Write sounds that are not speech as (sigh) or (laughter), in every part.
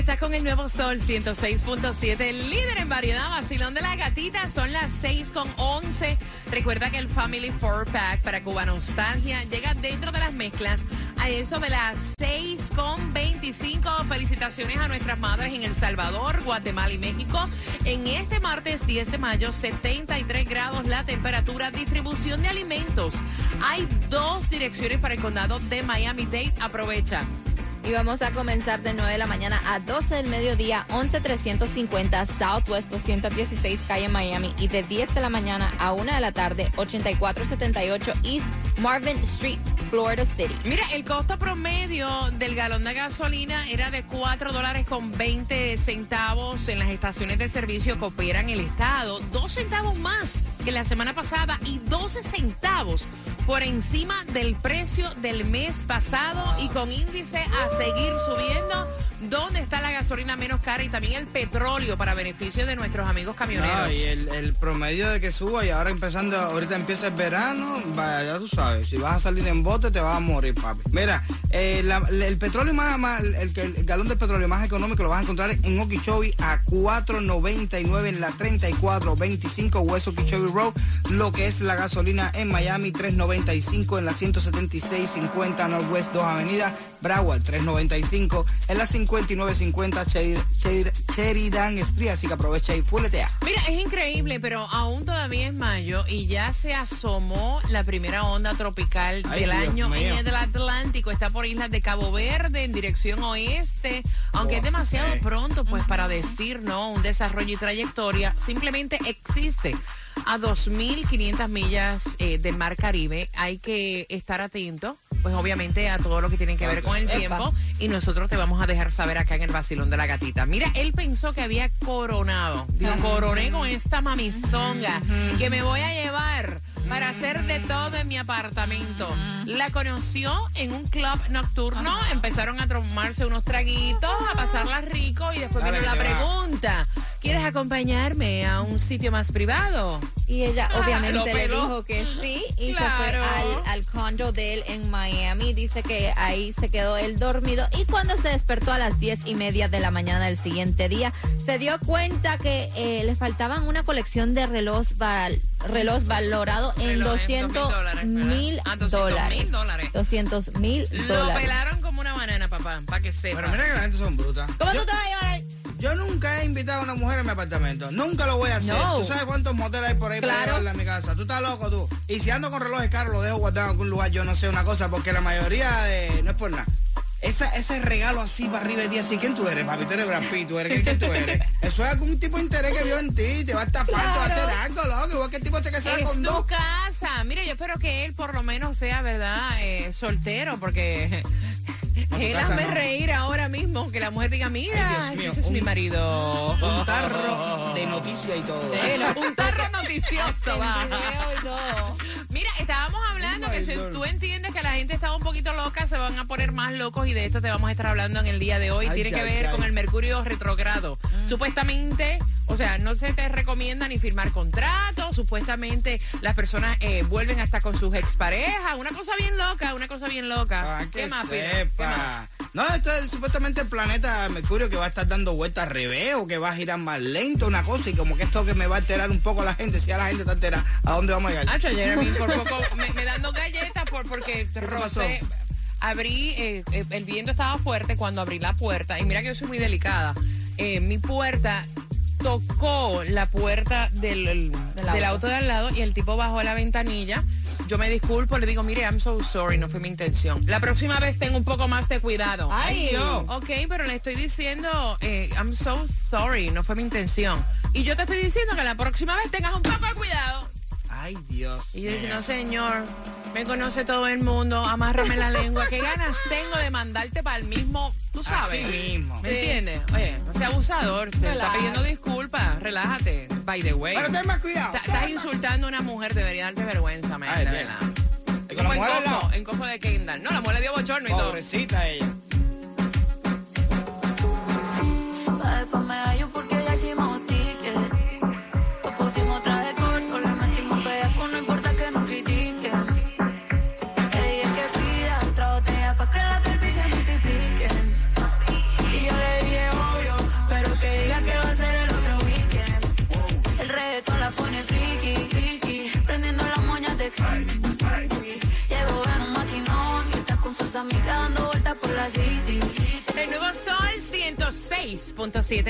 Estás con el nuevo Sol 106.7, el líder en variedad, vacilón de la gatita. Son las 6 con 11. Recuerda que el Family 4 Pack para Cuba Nostalgia llega dentro de las mezclas a eso de las 6 con 25. Felicitaciones a nuestras madres en El Salvador, Guatemala y México. En este martes 10 de mayo, 73 grados la temperatura. Distribución de alimentos. Hay dos direcciones para el condado de Miami-Dade. Aprovecha. Y vamos a comenzar de 9 de la mañana a 12 del mediodía, 11350 Southwest 216 calle Miami. Y de 10 de la mañana a 1 de la tarde, 8478 East Marvin Street, Florida City. Mira, el costo promedio del galón de gasolina era de 4 dólares con 20 centavos en las estaciones de servicio que operan el estado. Dos centavos más que la semana pasada y 12 centavos por encima del precio del mes pasado y con índice a seguir subiendo. ¿Dónde está la gasolina menos cara y también el petróleo para beneficio de nuestros amigos camioneros? No, y el, promedio de que suba y ahora empezando, ahorita empieza el verano, vaya, ya tú sabes, si vas a salir en bote te vas a morir, papi. Mira, eh, el petróleo más, más- el, galón de petróleo más económico lo vas a encontrar en Okeechobee a 4.99 en la 3425 West Okeechobee Road, lo que es la gasolina en Miami 3.95 en la 17650 Northwest 2 Avenida, Broward 3.95 en la 5950 Cher- Cher- Sheridan Street, así que aprovecha y fuletea. Mira, es increíble, pero aún todavía es y ya se asomó la primera onda tropical Ay, del Dios año mío. en el Atlántico. Está por islas de Cabo Verde en dirección oeste, aunque es demasiado pronto pues para decir, ¿no? Un desarrollo y trayectoria. Simplemente existe. A 2.500 millas eh, del Mar Caribe hay que estar atento, pues obviamente a todo lo que tiene que ver con el tiempo y nosotros te vamos a dejar saber acá en el vacilón de la gatita. Mira, él pensó que había coronado. Digo, coroné con esta mamizonga que me voy a llevar para hacer de todo en mi apartamento. La conoció en un club nocturno, empezaron a tomarse unos traguitos, a pasarla rico y después Dale, vino la va. ¿Quieres acompañarme a un sitio más privado? Y ella Ah, lo obviamente le dijo que sí y Claro. se fue al, al condo de él en Miami. Dice que ahí se quedó él dormido y cuando se despertó a las diez y media de la mañana del siguiente día, se dio cuenta que eh, le faltaban una colección de reloj, val- reloj valorado en Reloj en 200 ¿verdad? mil Ah, 200 dólares. mil dólares. 200 mil Lo dólares. pelaron como una banana, papá, para que sepa. Pero mira que la gente son brutas. ¿Cómo Yo- tú te vas a llevar Yo nunca he invitado a una mujer a mi apartamento. Nunca lo voy a hacer. No. ¿Tú sabes cuántos moteles hay por ahí para Claro. llevarla a mi casa? Tú estás loco, tú. Y si ando con relojes caros, lo dejo guardado en algún lugar, yo no sé una cosa, porque la mayoría de... No es por nada. Esa, ese regalo así para arriba el día así, ¿quién tú eres, papi? Tú eres Brad Pitt, tú eres, ¿quién tú eres? (laughs) Eso es algún tipo de interés que vio en ti, te va a estar falta de hacer algo, loco, igual que el tipo se casaba Es con tu dos. casa. Mira, yo espero que él por lo menos sea, ¿verdad? Eh, soltero, porque Hazme no. reír ahora mismo. Que la mujer diga, mira, mío, ese es un- mi marido. Un tarro de noticias y todo. Sí, un tarro de noticioso. (laughs) va. Y todo. Mira, estábamos hablando Oh que si God. tú entiendes que la gente está un poquito loca, se van a poner más locos y de esto te vamos a estar hablando en el día de hoy. Ay, Tiene que ver con el mercurio retrogrado. Supuestamente, o sea, no se te recomienda ni firmar contratos, supuestamente las personas eh, vuelven hasta con sus exparejas, una cosa bien loca, una cosa bien loca. Ah, que ¿Qué más, Pina? ¿Qué más? No, esto es supuestamente el planeta Mercurio que va a estar dando vueltas al revés o que va a girar más lento, una cosa, y como que esto que me va a alterar un poco a la gente, si a la gente está alterada, ¿a dónde vamos a llegar? Jeremy, por (laughs) poco me, me dando galletas por, porque pasó? Abrí, eh, eh, el viento estaba fuerte cuando abrí la puerta. Y mira que yo soy muy delicada. Eh, mi puerta tocó la puerta del, el- Del del, auto. auto de al lado y el tipo bajó la ventanilla. Yo me disculpo, le digo, mire, I'm so sorry, no fue mi intención. La próxima vez tengo un poco más de cuidado. Ay, Dios. Ok, pero le estoy diciendo, eh, I'm so sorry, no fue mi intención. Y yo te estoy diciendo que la próxima vez tengas un poco de cuidado. Ay, Dios. Y yo mío. no señor, me conoce todo el mundo, amárrame la lengua. ¿Qué ganas tengo de mandarte para el mismo, tú sabes? Así mismo. ¿Me entiendes? Oye, no sea abusador, se está pidiendo disculpas, relájate, by the way. Pero ten más cuidado. Estás insultando a una mujer, debería darte vergüenza, man, Ay, de bien. verdad. Y con la Como en mujer al en de Kendall. No, la mujer le dio bochorno y todo. Pobrecita ella.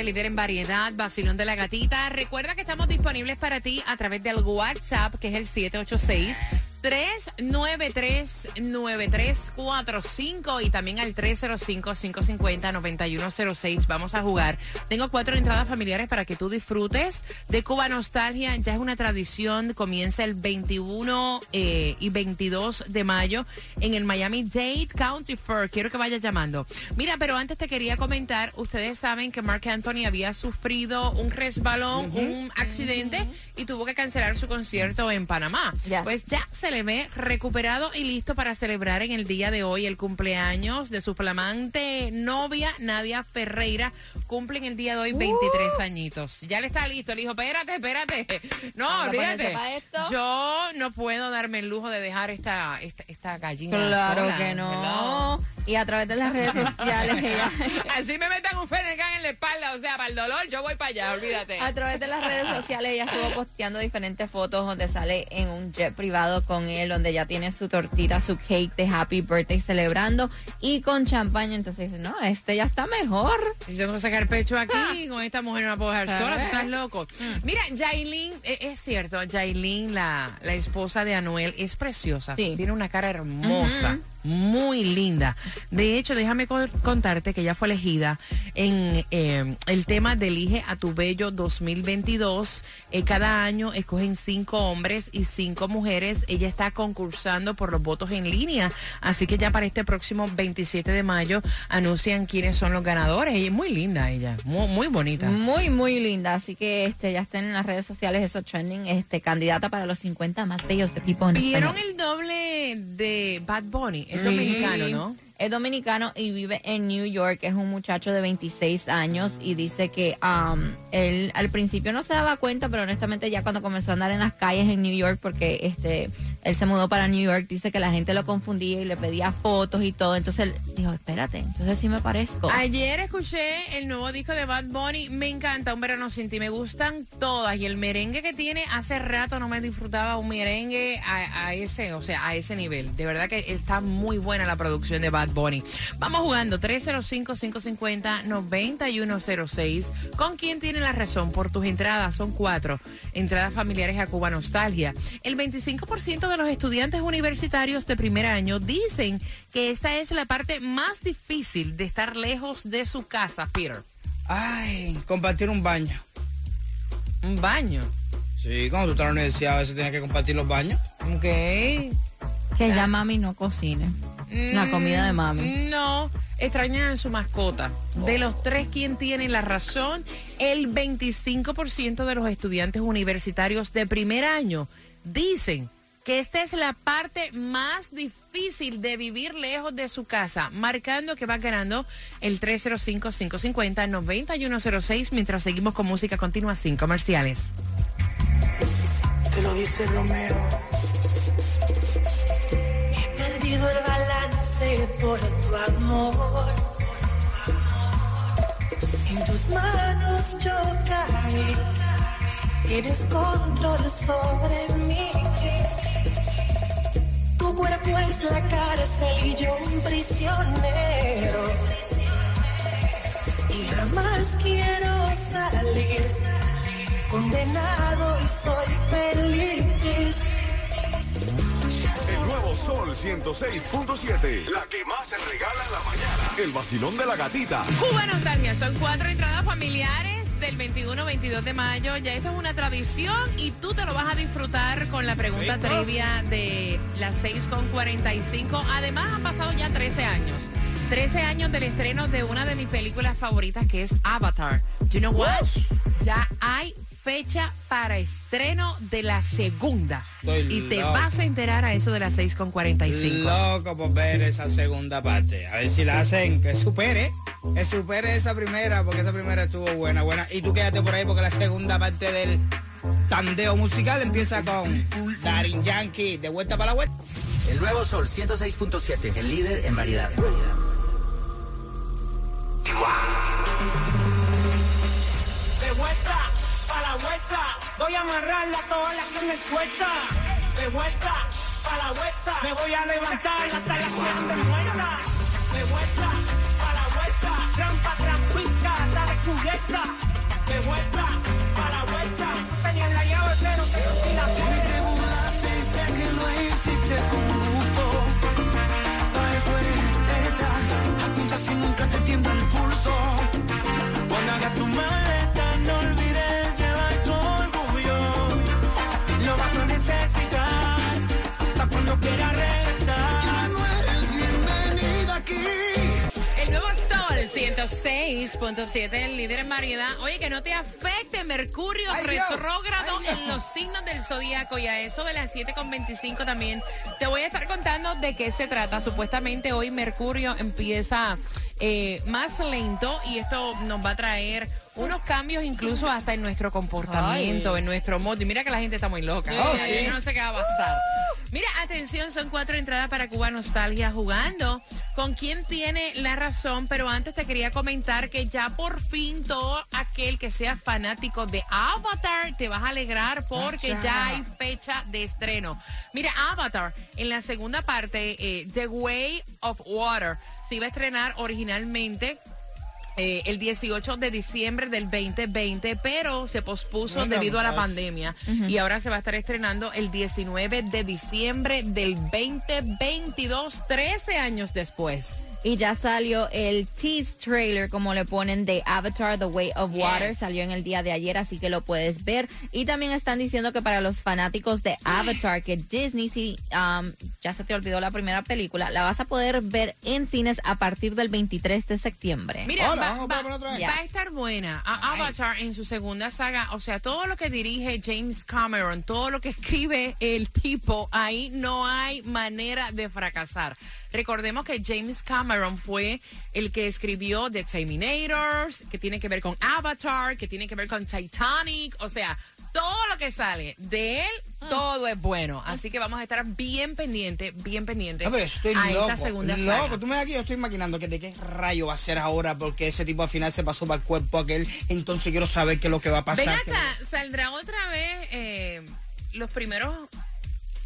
106.7, líder en variedad, vacilón de la gatita. Recuerda que estamos disponibles para ti a través del WhatsApp, que es el 786. 393-9345 y también al 305-550-9106. Vamos a jugar. Tengo cuatro entradas familiares para que tú disfrutes de Cuba Nostalgia. Ya es una tradición. Comienza el 21 eh, y 22 de mayo en el Miami Dade County Fair. Quiero que vayas llamando. Mira, pero antes te quería comentar. Ustedes saben que Mark Anthony había sufrido un resbalón, un accidente y tuvo que cancelar su concierto en Panamá. Pues ya se le ve recuperado y listo para celebrar en el día de hoy el cumpleaños de su flamante novia Nadia Ferreira. Cumplen el día de hoy 23 añitos. Ya le está listo. Le dijo, espérate, espérate. (laughs) No, olvídate. Yo no puedo darme el lujo de dejar esta, esta, esta gallina Claro sola, que no. Y a través de las redes sociales (laughs) ella... Así me metan un fenecán en la espalda, o sea, para el dolor, yo voy para allá, (laughs) olvídate. A través de las redes sociales ella estuvo posteando diferentes fotos donde sale en un jet privado con él, donde ya tiene su tortita, su cake de happy birthday celebrando y con champaña. Entonces dice, no, este ya está mejor. Si tengo que sacar pecho aquí, con esta mujer no la puedo dejar A sola, tú estás loco. Mira, Yailin, eh, es cierto, Yailin, la, la esposa de Anuel, es preciosa. Sí. Tiene una cara hermosa. Muy linda. De hecho, déjame co- contarte que ella fue elegida en eh, el tema de Elige a tu Bello 2022. Eh, cada año escogen cinco hombres y cinco mujeres. Ella está concursando por los votos en línea. Así que ya para este próximo 27 de mayo anuncian quiénes son los ganadores. Ella es muy linda, ella. Muy, muy bonita. Muy, muy linda. Así que este ya están en las redes sociales eso trending, este candidata para los 50 más bellos de People ¿Vieron el doble de Bad Bunny? Es dominicano, ¿no? Es dominicano y vive en New York. Es un muchacho de 26 años y dice que um, él al principio no se daba cuenta, pero honestamente ya cuando comenzó a andar en las calles en New York, porque este él se mudó para New York, dice que la gente lo confundía y le pedía fotos y todo. Entonces él dijo, espérate, entonces sí me parezco. Ayer escuché el nuevo disco de Bad Bunny, me encanta Un Verano Sin Ti, me gustan todas y el merengue que tiene, hace rato no me disfrutaba un merengue a, a ese, o sea, a ese nivel. De verdad que está muy buena la producción de Bad Bunny. Vamos jugando 305-550-9106. ¿Con quién tiene la razón? Por tus entradas, son cuatro entradas familiares a Cuba Nostalgia. El 25% de los estudiantes universitarios de primer año dicen que esta es la parte más difícil de estar lejos de su casa, Peter. Ay, compartir un baño. Un baño. Sí, cuando tú estás en la universidad a veces tienes que compartir los baños. Ok. que ya mami no cocine. La comida de mami. No, extrañan a su mascota. De los tres, ¿quién tiene la razón? El 25% de los estudiantes universitarios de primer año dicen que esta es la parte más difícil de vivir lejos de su casa, marcando que va ganando el 305-550-9106 mientras seguimos con música continua sin comerciales. Te lo dice Romeo. He perdido el por tu amor. En tus manos yo caí. Tienes control sobre mí. Tu cuerpo es la cárcel y yo un prisionero. Y jamás quiero salir. Condenado y soy feliz. El nuevo Sol 106.7. La que más se regala en la mañana. El vacilón de la gatita. Cuba Nostalgia, son cuatro entradas familiares del 21-22 de mayo. Ya esto es una tradición y tú te lo vas a disfrutar con la pregunta trivia de las 6.45. Además, han pasado ya 13 años. 13 años del estreno de una de mis películas favoritas que es Avatar. You know what? Ya hay fecha para estreno de la segunda. Estoy y te loco. vas a enterar a eso de las 6.45. Loco por ver esa segunda parte. A ver si la hacen que supere. Que supere esa primera, porque esa primera estuvo buena, buena. Y tú quédate por ahí porque la segunda parte del tandeo musical empieza con Darin Yankee de vuelta para la vuelta. El nuevo Sol 106.7, el líder en variedad. Voy a amarrarla toda la que me suelta. De vuelta, para la vuelta. Me voy a levantar hasta la de muerta. De vuelta, para la vuelta. Trampa, trampita, hasta descubierta. De vuelta, para la vuelta. Tenía la llave, pero te rompí la puerta. te burlaste y sé que lo hiciste con gusto. Para eso eres. Apunta si nunca te tiembla el pulso. Cuando hagas tu maleta, cuando quieras regresar. Ya no eres bienvenida aquí. El nuevo Sol 106.7, el líder en variedad. Oye, que no te afecte Mercurio Ay, retrógrado Ay, en los signos del zodiaco y a eso de las 7.25 también te voy a estar contando de qué se trata. Supuestamente hoy Mercurio empieza eh, más lento y esto nos va a traer unos cambios incluso hasta en nuestro comportamiento, en nuestro modo. Y mira que la gente está muy loca. Oh, sí. yo no sé qué va a pasar. Mira, atención, son cuatro entradas para Cuba Nostalgia jugando. ¿Con quién tiene la razón? Pero antes te quería comentar que ya por fin todo aquel que sea fanático de Avatar te vas a alegrar porque Acha. ya hay fecha de estreno. Mira, Avatar, en la segunda parte, eh, The Way of Water, se iba a estrenar originalmente eh, el 18 de diciembre del 2020, pero se pospuso Venga, debido a la pandemia. Y ahora se va a estar estrenando el 19 de diciembre del 2022, 13 años después. Y ya salió el tease trailer, como le ponen, de Avatar The Way of Water. Yes. Salió en el día de ayer, así que lo puedes ver. Y también están diciendo que para los fanáticos de Avatar, que Disney, si um, ya se te olvidó la primera película, la vas a poder ver en cines a partir del 23 de septiembre. Mira, Hola, va, vamos va- a poner otra vez. va a estar buena. A- Avatar en su segunda saga, o sea, todo lo que dirige James Cameron, todo lo que escribe el tipo, ahí no hay manera de fracasar. Recordemos que James Cameron fue el que escribió The Terminators, que tiene que ver con Avatar, que tiene que ver con Titanic, o sea, todo lo que sale de él, Ah. todo es bueno. Así que vamos a estar bien pendientes, bien pendientes A ver, estoy a loco. esta segunda loco, saga. tú me ves aquí, yo estoy maquinando que de qué rayo va a ser ahora porque ese tipo al final se pasó para el cuerpo aquel. Entonces quiero saber qué es lo que va a pasar. Ven que- acá, ¿saldrá otra vez eh, los primeros,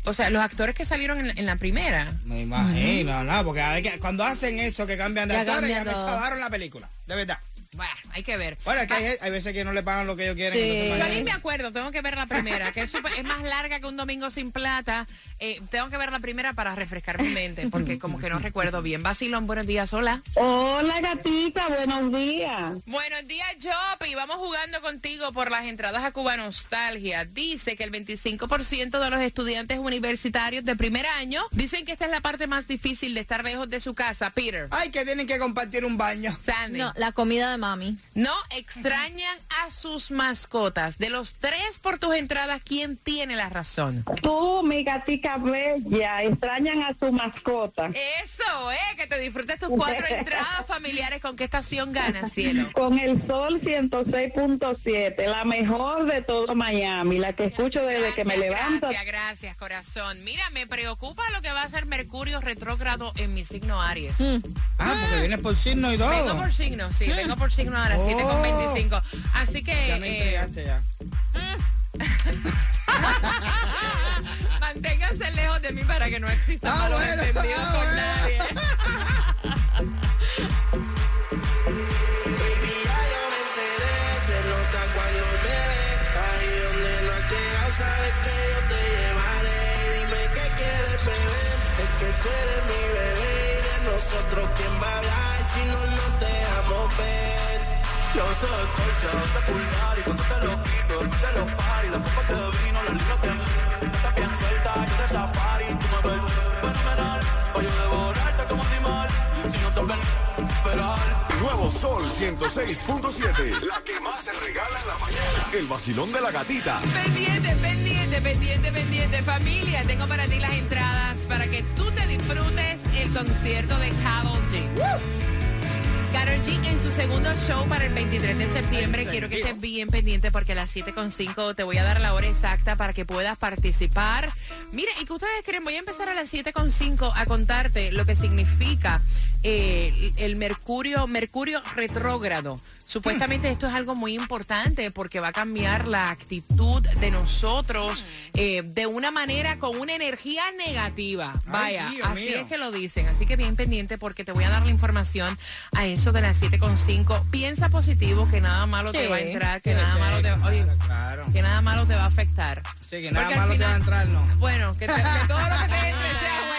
o sea, los actores que salieron en, en la primera? Me imagino, no, porque a ver que- cuando hacen eso que cambian de Ya actores ya me chavaron la película. De verdad. Bueno, hay que ver. Bueno, es que hay, hay veces que no le pagan lo que ellos quieren. Sí. Yo ni me acuerdo, tengo que ver la primera, que es, súper- es más larga que un domingo sin plata. Eh, tengo que ver la primera para refrescar mi mente, porque como que no recuerdo bien. Basilón, buenos días, hola. Hola gatita, buenos días. Buenos días, Jopi. Vamos jugando contigo por las entradas a Cuba Nostalgia. Dice que el 25% de los estudiantes universitarios de primer año dicen que esta es la parte más difícil de estar lejos de su casa. Peter. Ay, que tienen que compartir un baño. Sandy. No, la comida de mami. No extrañan a sus mascotas. De los tres por tus entradas, ¿quién tiene la razón? Tú, mi gatica bella, extrañan a su mascota. Eso, eh, que te disfrutes tus cuatro (laughs) entradas familiares. ¿Con qué estación ganas, cielo? Con el sol 106.7, la mejor de todo Miami, la que escucho desde que me levanto. Gracias, gracias, corazón. Mira, me preocupa lo que va a hacer Mercurio retrógrado en mi signo Aries. Ah, porque vienes por signo y todo. Vengo por signo, sí, vengo por signo ahora, 7 con Oh. 25. Así que Ya me eh, ya. (laughs) manténganse lejos de mí para que no exista Ah, malos bueno, entendidos ah, con bueno. nadie. Baby, ya yo me enteré, se nota cuando te ves. (laughs) Ahí donde no has llegado, sabes que yo te llevaré. Dime qué quieres beber, es que tú eres mi bebé. Y de nosotros, ¿quién va a hablar si no nos? Yo soy colcha, de pulgar y cuando te lo quito, te lo pari, la copa que vino, la libra que está bien suelta, yo de safari, tú me ves fenomenal, pa' yo devorarte como animal, si no te ven, esperar. Nuevo Sol 106.7. La que más se regala en la mañana. El vacilón de la gatita. Pendiente, pendiente, pendiente, pendiente. Familia, tengo para ti las entradas para que tú te disfrutes el concierto de Karol G. Karol G en su segundo show para el 23 de septiembre. Quiero que estés bien pendiente porque a las 7.5 te voy a dar la hora exacta para que puedas participar. Mire, ¿y qué ustedes creen? Voy a empezar a las 7.5 a contarte lo que significa eh, el mercurio, mercurio retrógrado. Supuestamente esto es algo muy importante porque va a cambiar la actitud de nosotros eh, de una manera con una energía negativa. Ay, Vaya, así mío. es que lo dicen. Así que bien pendiente porque te voy a dar la información a eso de las 7.5. Piensa positivo que nada malo te Sí. va a entrar, que Sí, nada sí, malo te claro, oye, claro. que nada malo te va a afectar. Sí, que nada Porque al malo te va a final- entrar, no. Bueno, que, te- que todo lo que te entre sea (laughs)